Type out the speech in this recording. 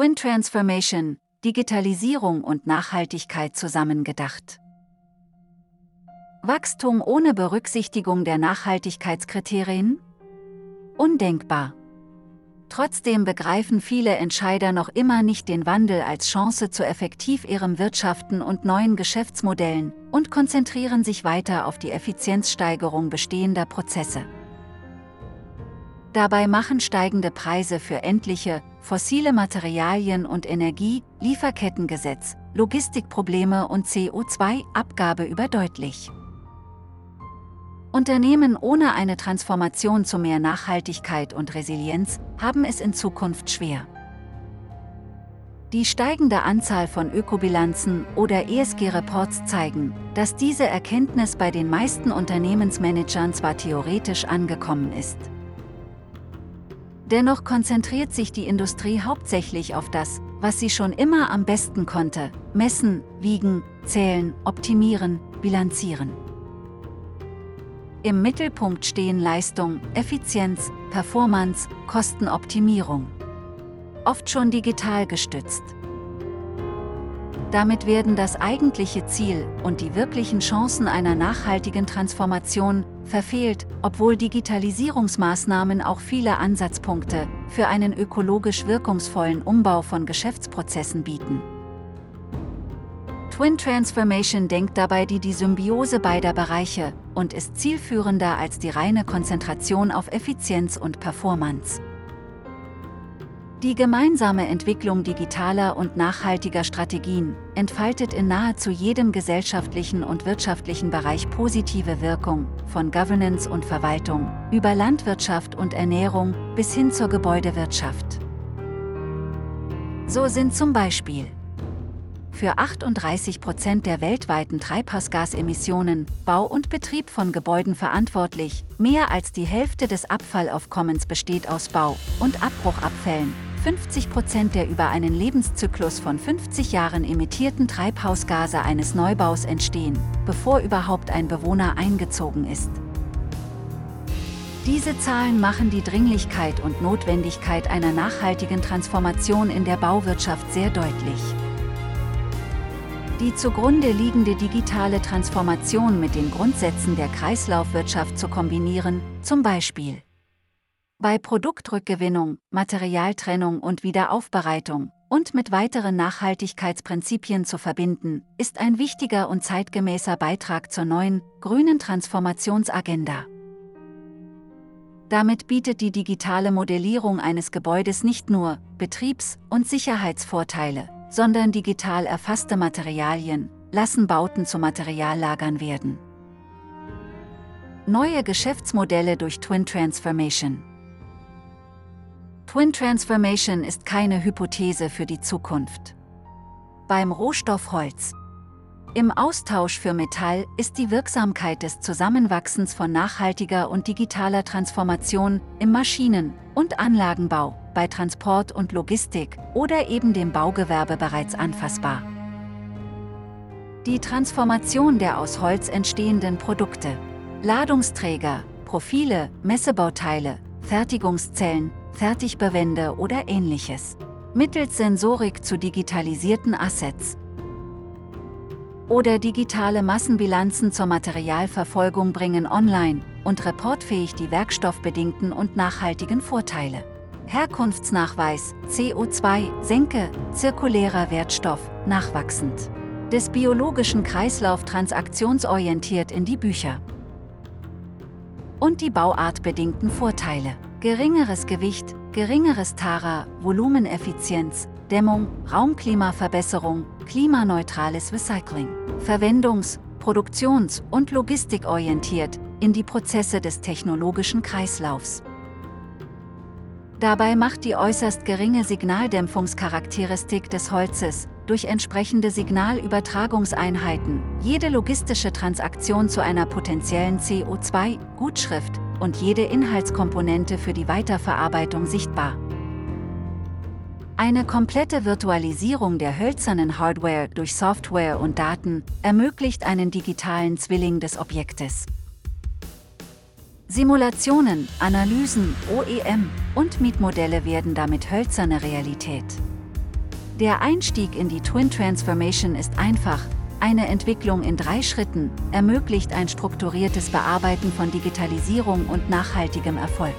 Twin Transformation, Digitalisierung und Nachhaltigkeit zusammengedacht. Wachstum ohne Berücksichtigung der Nachhaltigkeitskriterien? Undenkbar. Trotzdem begreifen viele Entscheider noch immer nicht den Wandel als Chance zu effektiv ihrem Wirtschaften und neuen Geschäftsmodellen und konzentrieren sich weiter auf die Effizienzsteigerung bestehender Prozesse. Dabei machen steigende Preise für endliche, fossile Materialien und Energie, Lieferkettengesetz, Logistikprobleme und CO2-Abgabe überdeutlich. Unternehmen ohne eine Transformation zu mehr Nachhaltigkeit und Resilienz haben es in Zukunft schwer. Die steigende Anzahl von Ökobilanzen oder ESG-Reports zeigen, dass diese Erkenntnis bei den meisten Unternehmensmanagern zwar theoretisch angekommen ist. Dennoch konzentriert sich die Industrie hauptsächlich auf das, was sie schon immer am besten konnte, messen, wiegen, zählen, optimieren, bilanzieren. Im Mittelpunkt stehen Leistung, Effizienz, Performance, Kostenoptimierung. Oft schon digital gestützt. Damit werden das eigentliche Ziel und die wirklichen Chancen einer nachhaltigen Transformation verfehlt, obwohl Digitalisierungsmaßnahmen auch viele Ansatzpunkte für einen ökologisch wirkungsvollen Umbau von Geschäftsprozessen bieten. Twin Transformation denkt dabei die, die Symbiose beider Bereiche und ist zielführender als die reine Konzentration auf Effizienz und Performance. Die gemeinsame Entwicklung digitaler und nachhaltiger Strategien entfaltet in nahezu jedem gesellschaftlichen und wirtschaftlichen Bereich positive Wirkung, von Governance und Verwaltung, über Landwirtschaft und Ernährung bis hin zur Gebäudewirtschaft. So sind zum Beispiel für 38 Prozent der weltweiten Treibhausgasemissionen, Bau und Betrieb von Gebäuden verantwortlich. Mehr als die Hälfte des Abfallaufkommens besteht aus Bau- und Abbruchabfällen, 50 Prozent der über einen Lebenszyklus von 50 Jahren emittierten Treibhausgase eines Neubaus entstehen, bevor überhaupt ein Bewohner eingezogen ist. Diese Zahlen machen die Dringlichkeit und Notwendigkeit einer nachhaltigen Transformation in der Bauwirtschaft sehr deutlich. Die zugrunde liegende digitale Transformation mit den Grundsätzen der Kreislaufwirtschaft zu kombinieren, zum Beispiel bei Produktrückgewinnung, Materialtrennung und Wiederaufbereitung und mit weiteren Nachhaltigkeitsprinzipien zu verbinden, ist ein wichtiger und zeitgemäßer Beitrag zur neuen, grünen Transformationsagenda. Damit bietet die digitale Modellierung eines Gebäudes nicht nur Betriebs- und Sicherheitsvorteile, sondern digital erfasste Materialien lassen Bauten zu Materiallagern werden. Neue Geschäftsmodelle durch Twin Transformation Twin Transformation ist keine Hypothese für die Zukunft. Beim Rohstoff Holz. Im Austausch für Metall ist die Wirksamkeit des Zusammenwachsens von nachhaltiger und digitaler Transformation im Maschinen- und Anlagenbau, bei Transport und Logistik oder eben dem Baugewerbe bereits anfassbar. Die Transformation der aus Holz entstehenden Produkte, Ladungsträger, Profile, Messebauteile, Fertigungszellen, Fertigbewände oder ähnliches. Mittels Sensorik zu digitalisierten Assets. Oder digitale Massenbilanzen zur Materialverfolgung bringen online und reportfähig die werkstoffbedingten und nachhaltigen Vorteile. Herkunftsnachweis, CO2, Senke, zirkulärer Wertstoff, nachwachsend. Des biologischen Kreislauf transaktionsorientiert in die Bücher. Und die bauartbedingten Vorteile. Geringeres Gewicht, geringeres Tara, Volumeneffizienz, Dämmung, Raumklimaverbesserung, klimaneutrales Recycling. Verwendungs-, Produktions- und Logistikorientiert in die Prozesse des technologischen Kreislaufs. Dabei macht die äußerst geringe Signaldämpfungscharakteristik des Holzes durch entsprechende Signalübertragungseinheiten jede logistische Transaktion zu einer potenziellen CO2-Gutschrift und jede Inhaltskomponente für die Weiterverarbeitung sichtbar. Eine komplette Virtualisierung der hölzernen Hardware durch Software und Daten ermöglicht einen digitalen Zwilling des Objektes. Simulationen, Analysen, OEM und Mietmodelle werden damit hölzerne Realität. Der Einstieg in die Twin Transformation ist einfach, eine Entwicklung in drei Schritten ermöglicht ein strukturiertes Bearbeiten von Digitalisierung und nachhaltigem Erfolg.